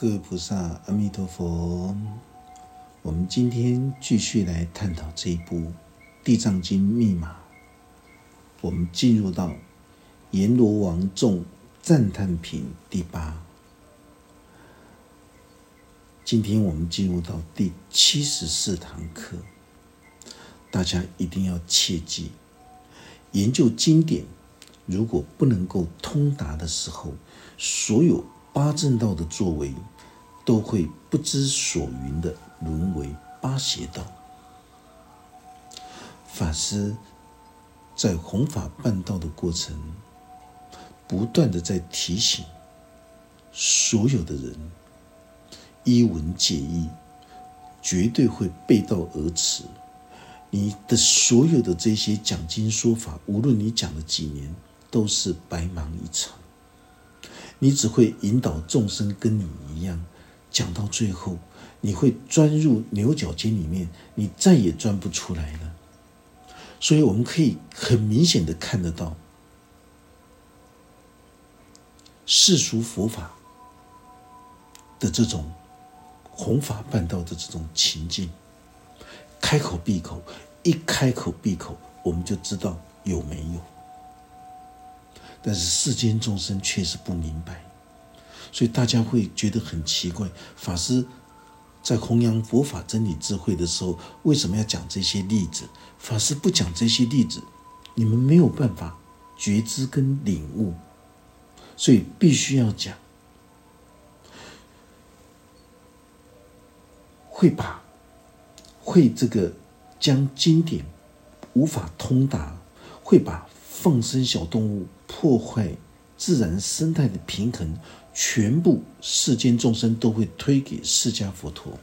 各位菩萨，阿弥陀佛。我们今天继续来探讨这一部《地藏经》密码。我们进入到阎罗王众赞叹品第八。今天我们进入到第七十四堂课，大家一定要切记：研究经典，如果不能够通达的时候，所有八正道的作为，都会不知所云的沦为八邪道。法师在弘法办道的过程，不断的在提醒所有的人。一文解义，绝对会背道而驰。你的所有的这些讲经说法，无论你讲了几年，都是白忙一场。你只会引导众生跟你一样，讲到最后，你会钻入牛角尖里面，你再也钻不出来了。所以，我们可以很明显的看得到，世俗佛法的这种。弘法办道的这种情境，开口闭口，一开口闭口，我们就知道有没有。但是世间众生却是不明白，所以大家会觉得很奇怪。法师在弘扬佛法真理智慧的时候，为什么要讲这些例子？法师不讲这些例子，你们没有办法觉知跟领悟，所以必须要讲。会把会这个将经典无法通达，会把放生小动物破坏自然生态的平衡，全部世间众生都会推给释迦佛陀，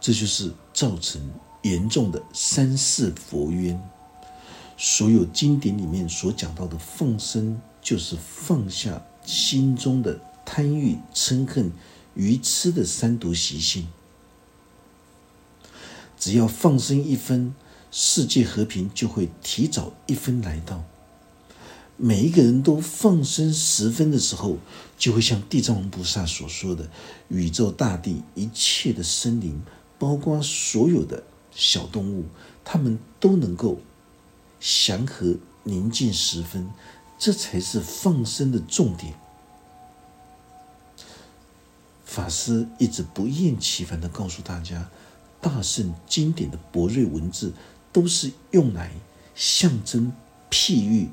这就是造成严重的三世佛冤。所有经典里面所讲到的放生，就是放下心中的贪欲嗔恨。愚痴的三毒习性，只要放生一分，世界和平就会提早一分来到。每一个人都放生十分的时候，就会像地藏王菩萨所说的，宇宙大地一切的生灵，包括所有的小动物，他们都能够祥和宁静十分，这才是放生的重点。法师一直不厌其烦的告诉大家，大圣经典的博瑞文字都是用来象征、譬喻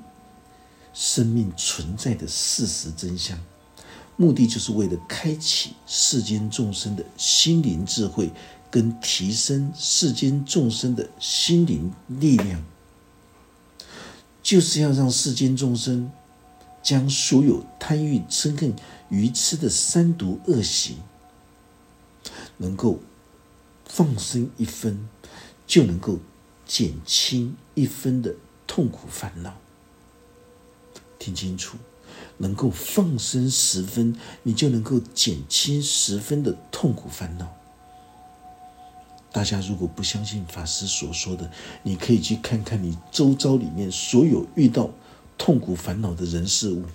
生命存在的事实真相，目的就是为了开启世间众生的心灵智慧，跟提升世间众生的心灵力量，就是要让世间众生将所有贪欲、嗔恨。愚痴的三毒恶习，能够放生一分，就能够减轻一分的痛苦烦恼。听清楚，能够放生十分，你就能够减轻十分的痛苦烦恼。大家如果不相信法师所说的，你可以去看看你周遭里面所有遇到痛苦烦恼的人事物。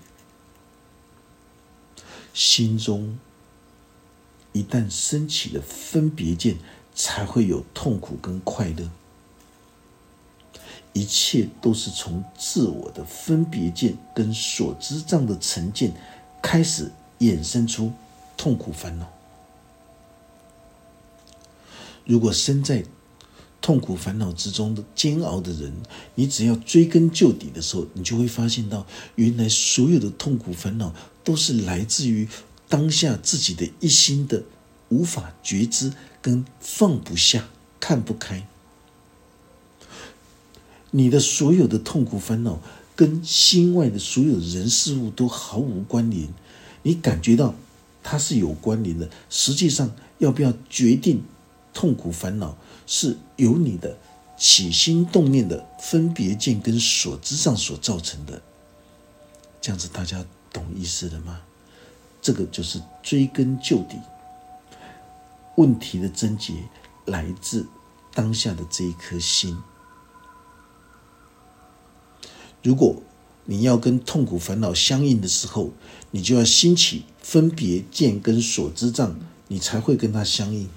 心中一旦升起了分别见，才会有痛苦跟快乐。一切都是从自我的分别见跟所知障的成见开始衍生出痛苦烦恼。如果身在痛苦烦恼之中的煎熬的人，你只要追根究底的时候，你就会发现到，原来所有的痛苦烦恼。都是来自于当下自己的一心的无法觉知跟放不下、看不开。你的所有的痛苦烦恼跟心外的所有人事物都毫无关联，你感觉到它是有关联的，实际上要不要决定痛苦烦恼，是由你的起心动念的分别见跟所知上所造成的。这样子，大家。懂意思了吗？这个就是追根究底，问题的症结来自当下的这一颗心。如果你要跟痛苦烦恼相应的时候，你就要兴起分别见跟所知障，你才会跟它相应。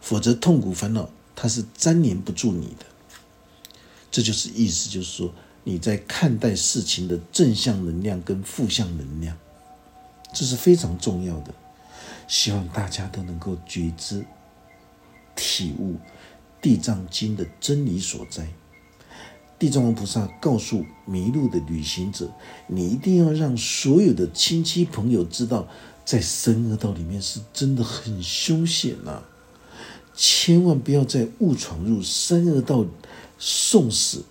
否则，痛苦烦恼它是粘连不住你的。这就是意思，就是说你在看待事情的正向能量跟负向能量，这是非常重要的。希望大家都能够觉知、体悟《地藏经》的真理所在。地藏王菩萨告诉迷路的旅行者：“你一定要让所有的亲戚朋友知道，在深恶道里面是真的很凶险呐！千万不要再误闯入深恶道送死。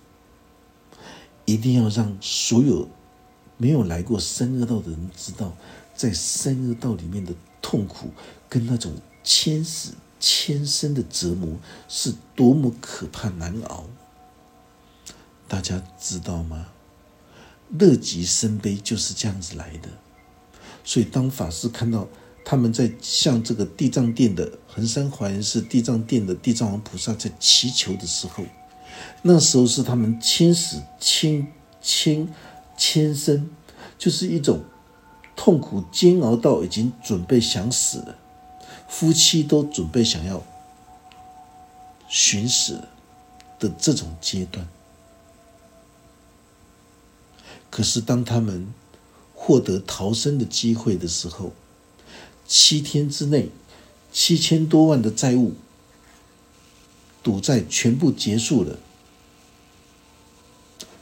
一定要让所有没有来过深恶道的人知道，在深恶道里面的痛苦跟那种千死千生的折磨是多么可怕难熬。”大家知道吗？乐极生悲就是这样子来的。所以，当法师看到他们在向这个地藏殿的恒山华严寺地藏殿的地藏王菩萨在祈求的时候，那时候是他们千死千千千生，就是一种痛苦煎熬到已经准备想死了，夫妻都准备想要寻死的这种阶段。可是，当他们获得逃生的机会的时候，七天之内，七千多万的债务赌债全部结束了。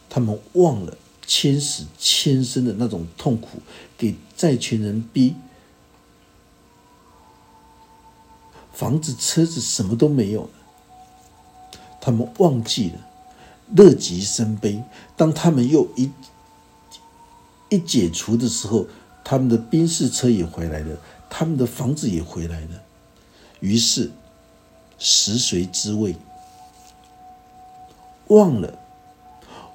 他们忘了千死千生的那种痛苦，给债权人逼房子、车子什么都没有了。他们忘记了乐极生悲。当他们又一一解除的时候，他们的宾士车也回来了，他们的房子也回来了。于是食髓知味，忘了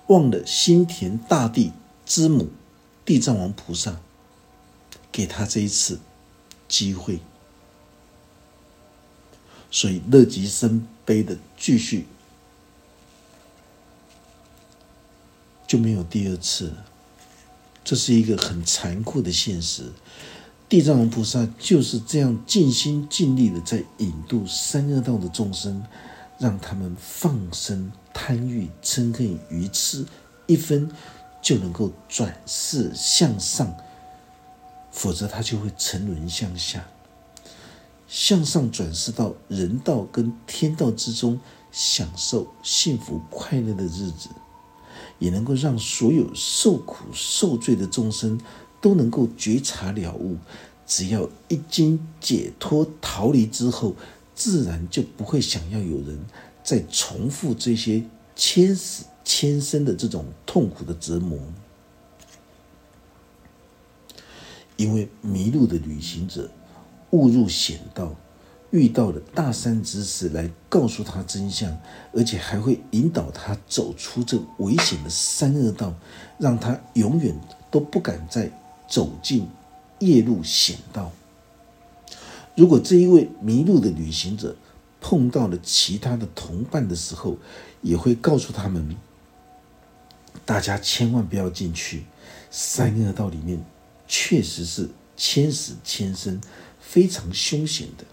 忘了心田大地之母地藏王菩萨给他这一次机会，所以乐极生悲的继续就没有第二次了。这是一个很残酷的现实，地藏王菩萨就是这样尽心尽力的在引渡三恶道的众生，让他们放生贪欲嗔恨愚痴一分，就能够转世向上，否则他就会沉沦向下，向上转世到人道跟天道之中，享受幸福快乐的日子。也能够让所有受苦受罪的众生都能够觉察了悟，只要一经解脱逃离之后，自然就不会想要有人再重复这些千死千生的这种痛苦的折磨。因为迷路的旅行者误入险道。遇到了大山之时来告诉他真相，而且还会引导他走出这危险的三恶道，让他永远都不敢再走进夜路险道。如果这一位迷路的旅行者碰到了其他的同伴的时候，也会告诉他们：大家千万不要进去，三恶道里面确实是千死千生，非常凶险的。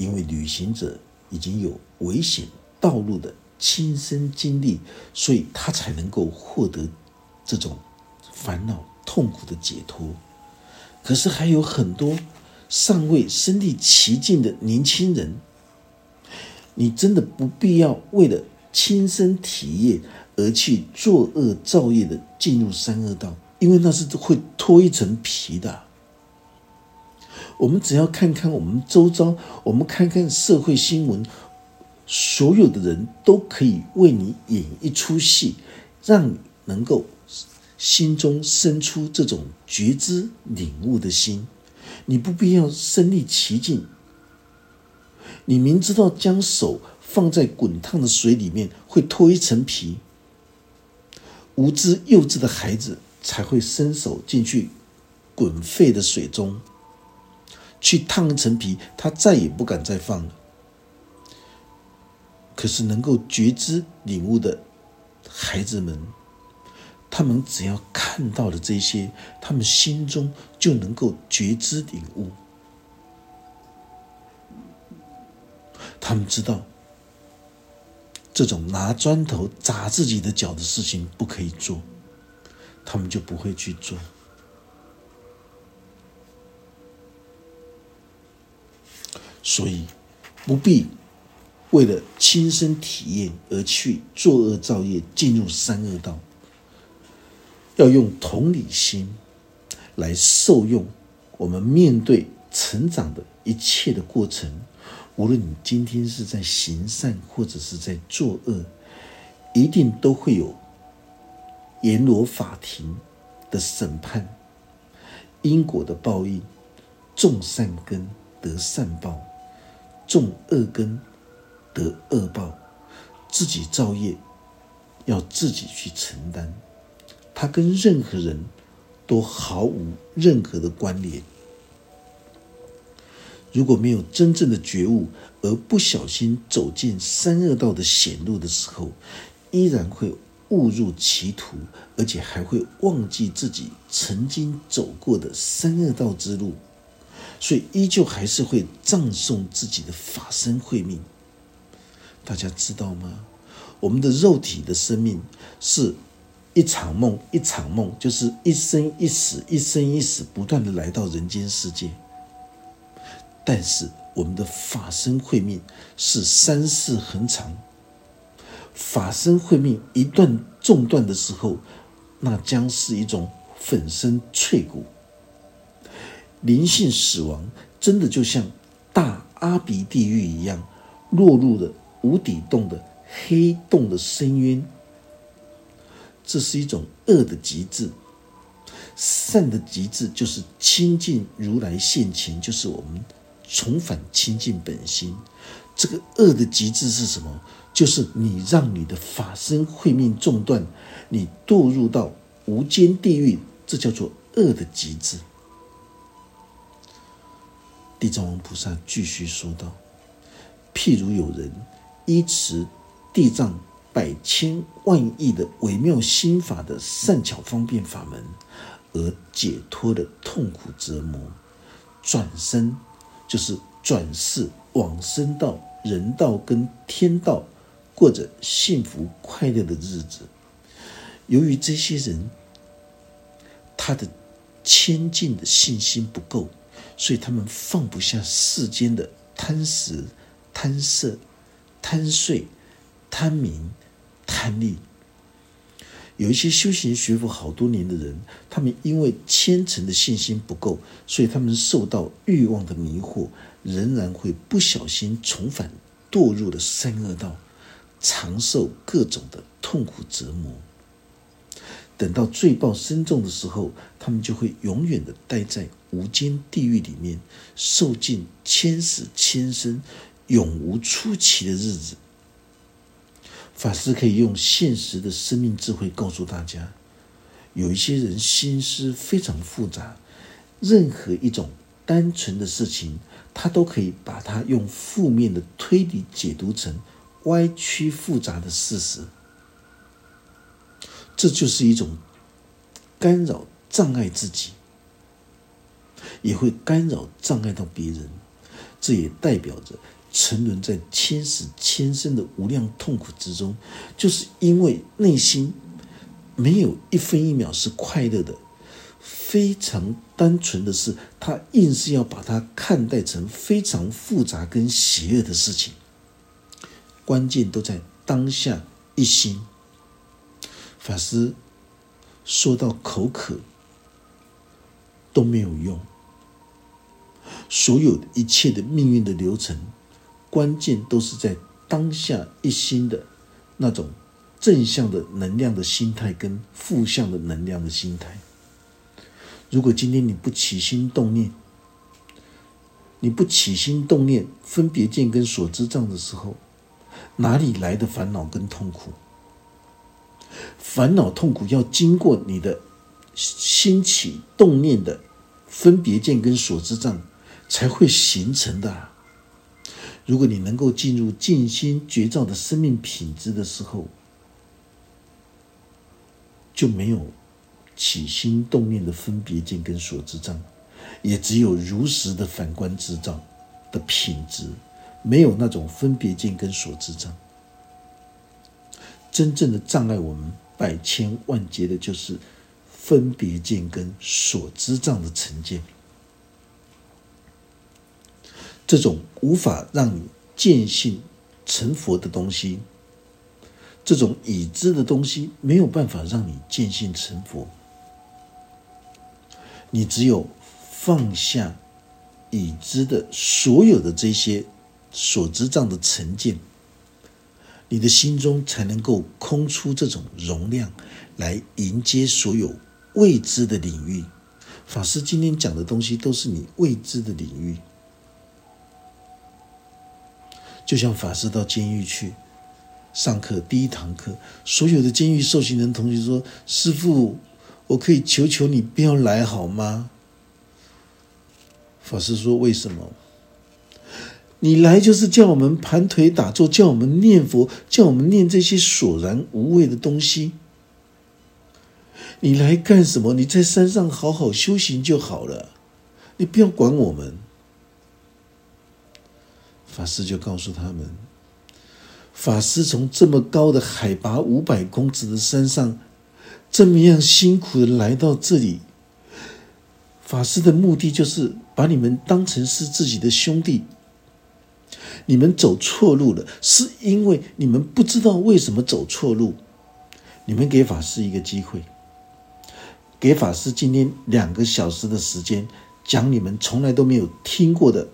因为旅行者已经有危险道路的亲身经历，所以他才能够获得这种烦恼痛苦的解脱。可是还有很多尚未身历其境的年轻人，你真的不必要为了亲身体验而去作恶造业的进入三恶道，因为那是会脱一层皮的。我们只要看看我们周遭，我们看看社会新闻，所有的人都可以为你演一出戏，让你能够心中生出这种觉知领悟的心。你不必要身历其境，你明知道将手放在滚烫的水里面会脱一层皮，无知幼稚的孩子才会伸手进去滚沸的水中。去烫一层皮，他再也不敢再放了。可是能够觉知领悟的孩子们，他们只要看到了这些，他们心中就能够觉知领悟。他们知道，这种拿砖头砸自己的脚的事情不可以做，他们就不会去做。所以，不必为了亲身体验而去作恶造业，进入三恶道。要用同理心来受用我们面对成长的一切的过程。无论你今天是在行善或者是在作恶，一定都会有阎罗法庭的审判，因果的报应，种善根得善报。种恶根得恶报，自己造业要自己去承担，他跟任何人都毫无任何的关联。如果没有真正的觉悟，而不小心走进三恶道的险路的时候，依然会误入歧途，而且还会忘记自己曾经走过的三恶道之路。所以，依旧还是会葬送自己的法身慧命。大家知道吗？我们的肉体的生命是一场梦，一场梦，就是一生一死，一生一死，不断的来到人间世界。但是，我们的法身慧命是三世恒长。法身慧命一段中断的时候，那将是一种粉身碎骨。灵性死亡，真的就像大阿鼻地狱一样，落入了无底洞的黑洞的深渊。这是一种恶的极致，善的极致就是亲近如来现前，就是我们重返亲近本心。这个恶的极致是什么？就是你让你的法身慧命中断，你堕入到无间地狱，这叫做恶的极致。地藏王菩萨继续说道：“譬如有人依持地藏百千万亿的微妙心法的善巧方便法门，而解脱了痛苦折磨，转身就是转世往生到人道跟天道，过着幸福快乐的日子。由于这些人他的谦敬的信心不够。”所以他们放不下世间的贪食、贪色、贪睡、贪名、贪利。有一些修行学佛好多年的人，他们因为虔诚的信心不够，所以他们受到欲望的迷惑，仍然会不小心重返堕入了三恶道，长受各种的痛苦折磨。等到罪报深重的时候，他们就会永远的待在无间地狱里面，受尽千死千生、永无出期的日子。法师可以用现实的生命智慧告诉大家：有一些人心思非常复杂，任何一种单纯的事情，他都可以把它用负面的推理解读成歪曲复杂的事实。这就是一种干扰、障碍自己，也会干扰、障碍到别人。这也代表着沉沦在千死千生的无量痛苦之中，就是因为内心没有一分一秒是快乐的，非常单纯的是，他硬是要把它看待成非常复杂跟邪恶的事情。关键都在当下一心。法师说到口渴都没有用，所有的一切的命运的流程，关键都是在当下一心的那种正向的能量的心态跟负向的能量的心态。如果今天你不起心动念，你不起心动念分别见跟所知障的时候，哪里来的烦恼跟痛苦？烦恼痛苦要经过你的心起动念的分别见跟所知障才会形成的。如果你能够进入静心觉照的生命品质的时候，就没有起心动念的分别见跟所知障，也只有如实的反观知照的品质，没有那种分别见跟所知障。真正的障碍我们百千万劫的，就是分别见跟所知障的成见。这种无法让你见性成佛的东西，这种已知的东西，没有办法让你见性成佛。你只有放下已知的所有的这些所知障的成见。你的心中才能够空出这种容量，来迎接所有未知的领域。法师今天讲的东西都是你未知的领域。就像法师到监狱去上课，第一堂课，所有的监狱受刑人同学说：“师父，我可以求求你不要来好吗？”法师说：“为什么？”你来就是叫我们盘腿打坐，叫我们念佛，叫我们念这些索然无味的东西。你来干什么？你在山上好好修行就好了，你不要管我们。法师就告诉他们：法师从这么高的海拔五百公尺的山上，这么样辛苦的来到这里，法师的目的就是把你们当成是自己的兄弟。你们走错路了，是因为你们不知道为什么走错路。你们给法师一个机会，给法师今天两个小时的时间，讲你们从来都没有听过的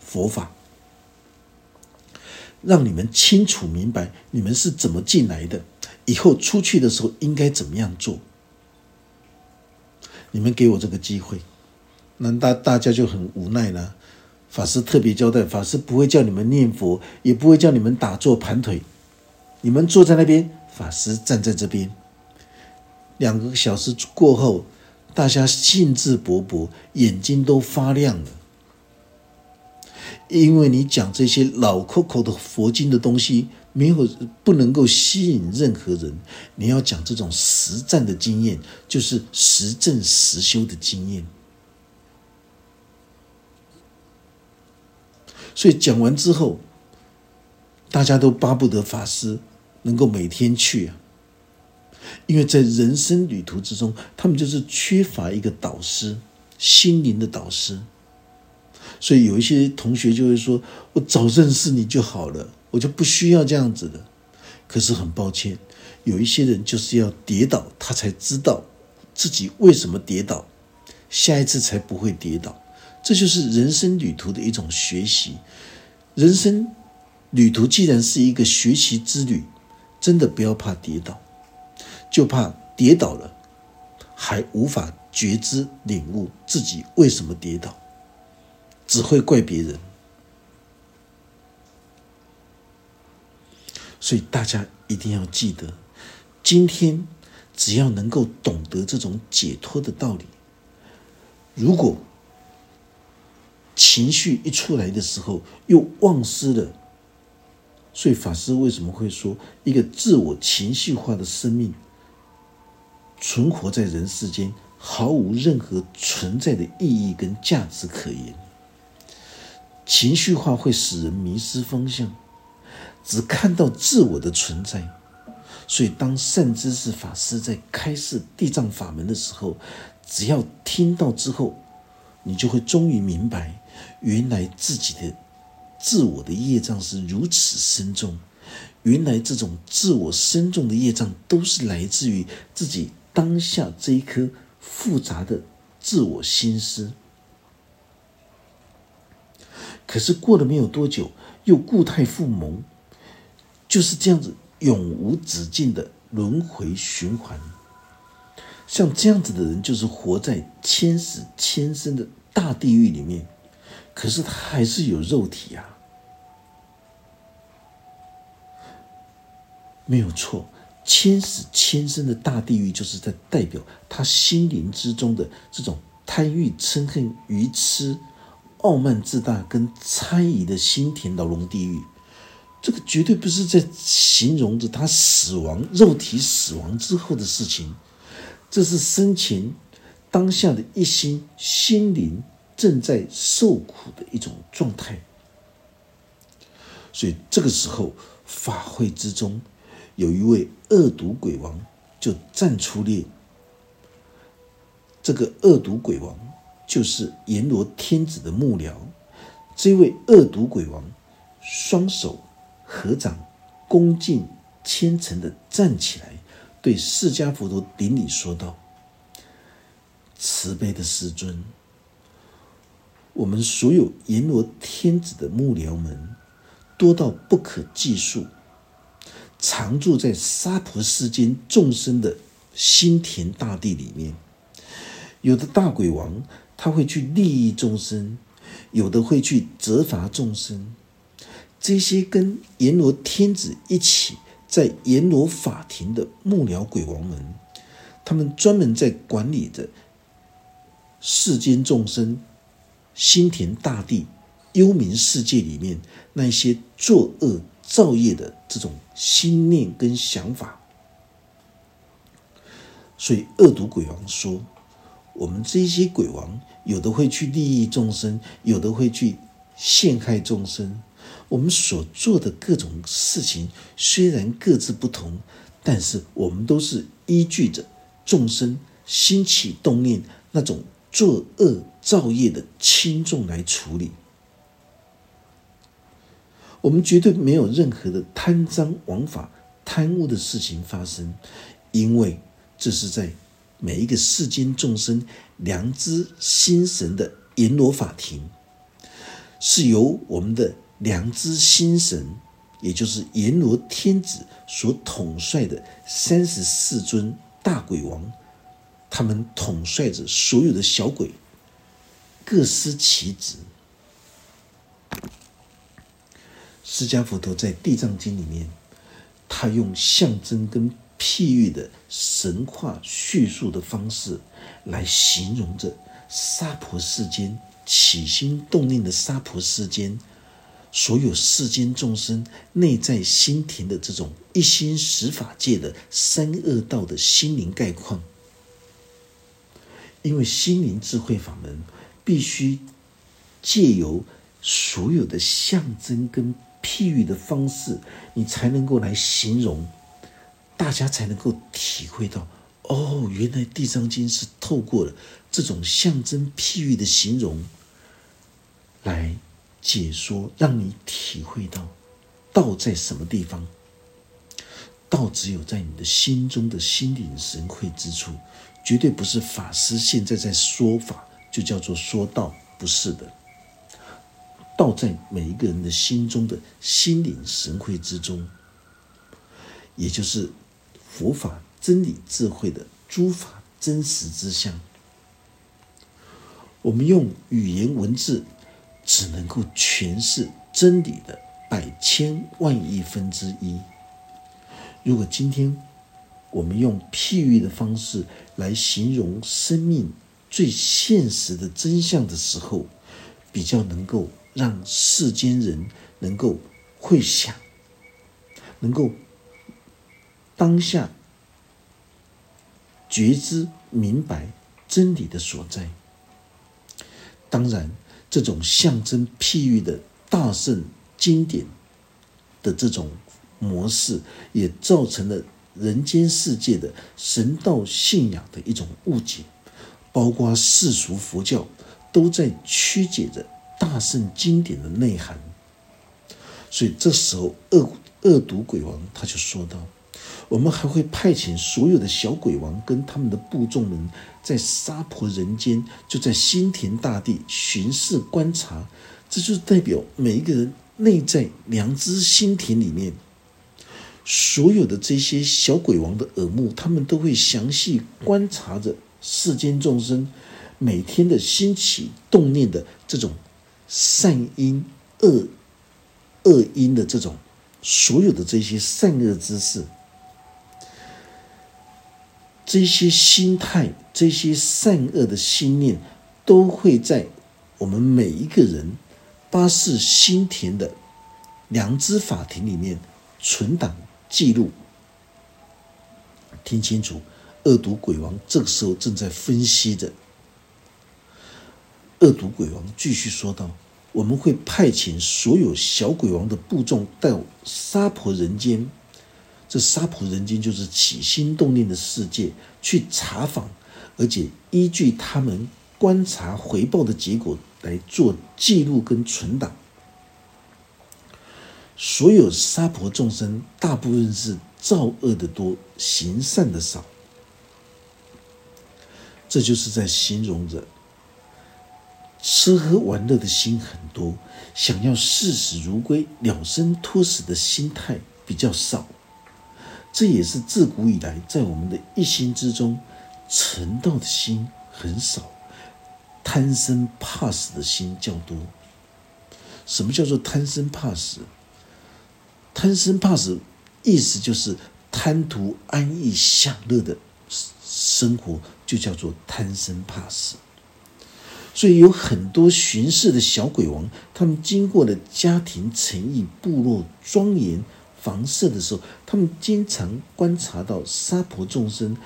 佛法，让你们清楚明白你们是怎么进来的，以后出去的时候应该怎么样做。你们给我这个机会，那大大家就很无奈了。法师特别交代：法师不会叫你们念佛，也不会叫你们打坐盘腿。你们坐在那边，法师站在这边。两个小时过后，大家兴致勃勃，眼睛都发亮了。因为你讲这些老口口的佛经的东西，没有不能够吸引任何人。你要讲这种实战的经验，就是实证实修的经验。所以讲完之后，大家都巴不得法师能够每天去啊，因为在人生旅途之中，他们就是缺乏一个导师，心灵的导师。所以有一些同学就会说：“我早认识你就好了，我就不需要这样子的。”可是很抱歉，有一些人就是要跌倒，他才知道自己为什么跌倒，下一次才不会跌倒。这就是人生旅途的一种学习。人生旅途既然是一个学习之旅，真的不要怕跌倒，就怕跌倒了还无法觉知领悟自己为什么跌倒，只会怪别人。所以大家一定要记得，今天只要能够懂得这种解脱的道理，如果。情绪一出来的时候，又忘失了。所以法师为什么会说，一个自我情绪化的生命存活在人世间，毫无任何存在的意义跟价值可言？情绪化会使人迷失方向，只看到自我的存在。所以，当善知识法师在开示地藏法门的时候，只要听到之后，你就会终于明白。原来自己的自我的业障是如此深重，原来这种自我深重的业障都是来自于自己当下这一颗复杂的自我心思。可是过了没有多久，又固态复萌，就是这样子永无止境的轮回循环。像这样子的人，就是活在千死千生的大地狱里面。可是他还是有肉体呀，没有错。千死千生的大地狱，就是在代表他心灵之中的这种贪欲、嗔恨、愚痴、傲慢自大跟猜疑的心田牢笼地狱。这个绝对不是在形容着他死亡、肉体死亡之后的事情，这是生前当下的一心心灵正在受苦的一种状态。所以这个时候，法会之中有一位恶毒鬼王就站出列。这个恶毒鬼王就是阎罗天子的幕僚。这位恶毒鬼王双手。合掌，恭敬虔诚的站起来，对释迦佛陀顶礼说道：“慈悲的师尊，我们所有阎罗天子的幕僚们多到不可计数，常住在娑婆世间众生的心田大地里面。有的大鬼王他会去利益众生，有的会去责罚众生。”这些跟阎罗天子一起在阎罗法庭的幕僚鬼王们，他们专门在管理着世间众生、心田大地、幽冥世界里面那些作恶造业的这种心念跟想法。所以恶毒鬼王说：“我们这些鬼王，有的会去利益众生，有的会去陷害众生。”我们所做的各种事情虽然各自不同，但是我们都是依据着众生心起动念那种作恶造业的轻重来处理。我们绝对没有任何的贪赃枉法、贪污的事情发生，因为这是在每一个世间众生良知心神的阎罗法庭，是由我们的。良知心神，也就是阎罗天子所统帅的三十四尊大鬼王，他们统帅着所有的小鬼，各司其职。释迦佛陀在《地藏经》里面，他用象征跟譬喻的神话叙述的方式，来形容着娑婆世间起心动念的娑婆世间。所有世间众生内在心田的这种一心十法界的三恶道的心灵概况，因为心灵智慧法门必须借由所有的象征跟譬喻的方式，你才能够来形容，大家才能够体会到哦，原来《地藏经》是透过了这种象征譬喻的形容来。解说让你体会到道在什么地方？道只有在你的心中的心领神会之处，绝对不是法师现在在说法就叫做说道，不是的。道在每一个人的心中的心领神会之中，也就是佛法真理智慧的诸法真实之相。我们用语言文字。只能够诠释真理的百千万亿分之一。如果今天我们用譬喻的方式来形容生命最现实的真相的时候，比较能够让世间人能够会想，能够当下觉知明白真理的所在。当然。这种象征譬喻的大圣经典的这种模式，也造成了人间世界的神道信仰的一种误解，包括世俗佛教都在曲解着大圣经典的内涵。所以这时候，恶恶毒鬼王他就说道。我们还会派遣所有的小鬼王跟他们的部众们，在娑婆人间，就在心田大地巡视观察。这就是代表每一个人内在良知心田里面，所有的这些小鬼王的耳目，他们都会详细观察着世间众生每天的心起动念的这种善因、恶恶因的这种所有的这些善恶之事。这些心态、这些善恶的心念，都会在我们每一个人八世心田的良知法庭里面存档记录。听清楚，恶毒鬼王这个时候正在分析着。恶毒鬼王继续说道：“我们会派遣所有小鬼王的部众到沙婆人间，这沙婆人间就是起心动念的世界，去查访，而且依据他们观察回报的结果来做记录跟存档。所有沙婆众生，大部分是。”造恶的多，行善的少，这就是在形容着吃喝玩乐的心很多，想要视死如归、了生脱死的心态比较少。这也是自古以来在我们的一心之中，成道的心很少，贪生怕死的心较多。什么叫做贪生怕死？贪生怕死。意思就是贪图安逸享乐的生活，就叫做贪生怕死。所以有很多巡视的小鬼王，他们经过了家庭诚意、部落庄严、房舍的时候，他们经常观察到沙婆众生，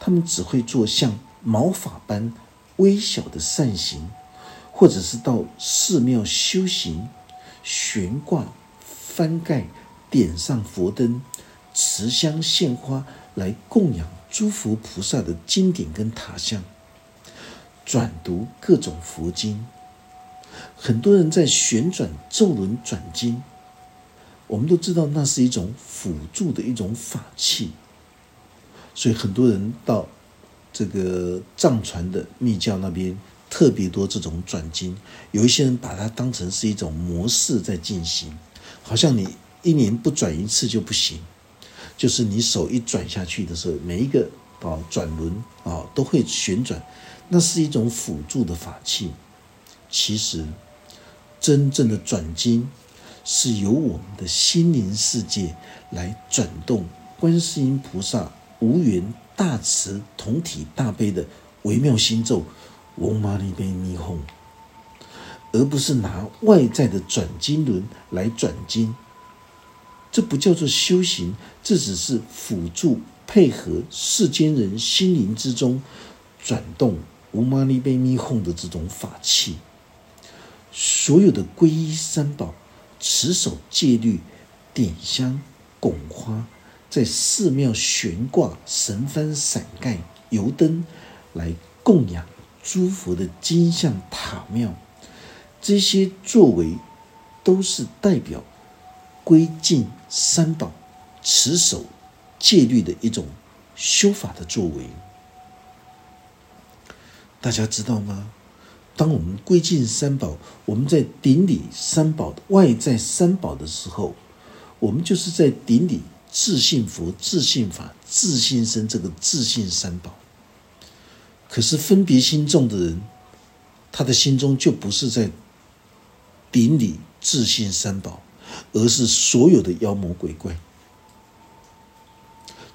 他们只会做像毛发般微小的善行，或者是到寺庙修行、悬挂、翻盖。点上佛灯，持香献花来供养诸佛菩萨的经典跟塔像，转读各种佛经。很多人在旋转咒轮转经，我们都知道那是一种辅助的一种法器，所以很多人到这个藏传的密教那边特别多这种转经，有一些人把它当成是一种模式在进行，好像你。一年不转一次就不行，就是你手一转下去的时候，每一个啊转轮啊都会旋转，那是一种辅助的法器。其实，真正的转经是由我们的心灵世界来转动观世音菩萨无缘大慈同体大悲的微妙心咒“嗡嘛呢呗咪吽”，而不是拿外在的转经轮来转经。这不叫做修行，这只是辅助配合世间人心灵之中转动无玛尼贝咪哄的这种法器。所有的皈依三宝、持守戒律、点香拱花，在寺庙悬挂神幡伞盖油灯，来供养诸佛的金像塔庙，这些作为都是代表。归敬三宝、持守戒律的一种修法的作为，大家知道吗？当我们归敬三宝，我们在顶礼三宝外在三宝的时候，我们就是在顶礼自信佛、自信法、自信身这个自信三宝。可是分别心重的人，他的心中就不是在顶礼自信三宝。而是所有的妖魔鬼怪，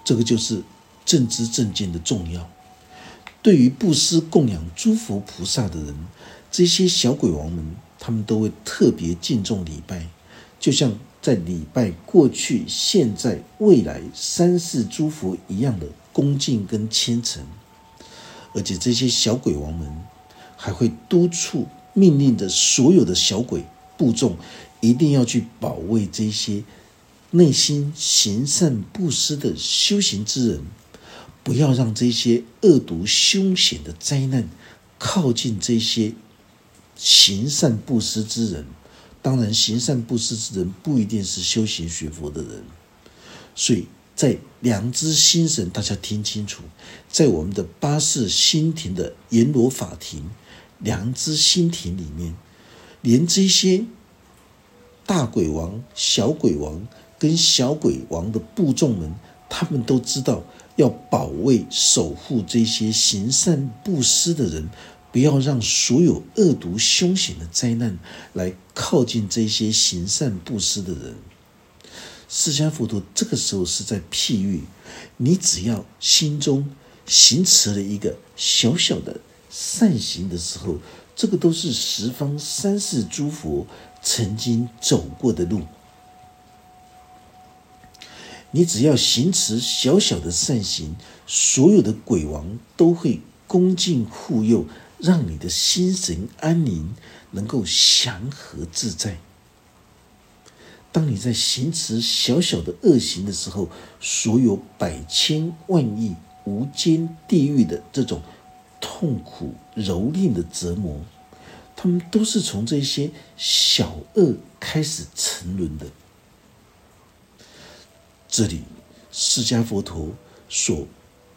这个就是正知正见的重要。对于布施供养诸佛菩萨的人，这些小鬼王们，他们都会特别敬重礼拜，就像在礼拜过去、现在、未来三世诸佛一样的恭敬跟虔诚。而且这些小鬼王们还会督促、命令着所有的小鬼部众。一定要去保卫这些内心行善布施的修行之人，不要让这些恶毒凶险的灾难靠近这些行善布施之人。当然，行善布施之人不一定是修行学佛的人。所以在良知心神，大家听清楚，在我们的八世心庭的阎罗法庭、良知心庭里面，连这些。大鬼王、小鬼王跟小鬼王的部众们，他们都知道要保卫、守护这些行善布施的人，不要让所有恶毒凶险的灾难来靠近这些行善布施的人。释迦佛陀这个时候是在譬喻：你只要心中行持了一个小小的善行的时候，这个都是十方三世诸佛。曾经走过的路，你只要行持小小的善行，所有的鬼王都会恭敬护佑，让你的心神安宁，能够祥和自在。当你在行持小小的恶行的时候，所有百千万亿无间地狱的这种痛苦蹂躏的折磨，他们都是从这些小恶开始沉沦的。这里，释迦佛陀所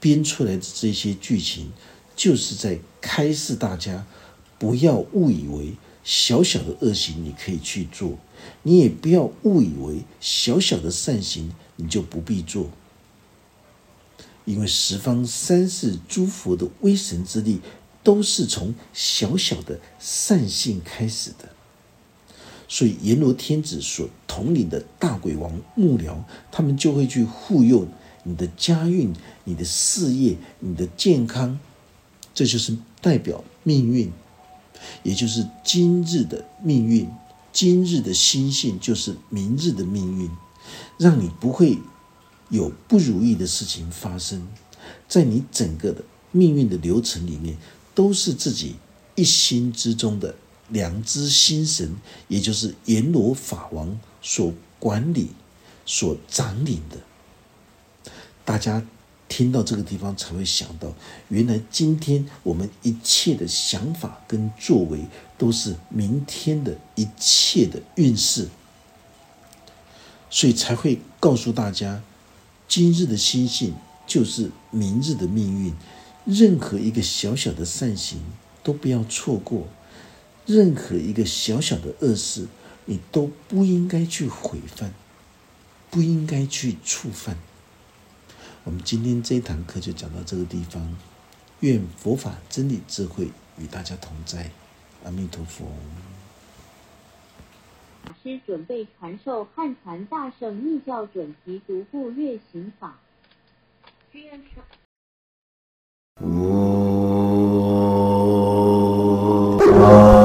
编出来的这些剧情，就是在开示大家，不要误以为小小的恶行你可以去做，你也不要误以为小小的善行你就不必做，因为十方三世诸佛的威神之力，都是从小小的善性开始的。所以阎罗天子所统领的大鬼王幕僚，他们就会去护佑你的家运、你的事业、你的健康，这就是代表命运，也就是今日的命运。今日的心性就是明日的命运，让你不会有不如意的事情发生。在你整个的命运的流程里面，都是自己一心之中的。良知心神，也就是阎罗法王所管理、所掌领的。大家听到这个地方，才会想到，原来今天我们一切的想法跟作为，都是明天的一切的运势，所以才会告诉大家，今日的心性就是明日的命运。任何一个小小的善行，都不要错过。任何一个小小的恶事，你都不应该去毁犯，不应该去触犯。我们今天这一堂课就讲到这个地方，愿佛法真理智慧与大家同在，阿弥陀佛。师准备传授汉传大圣密教准提独步月行法。我。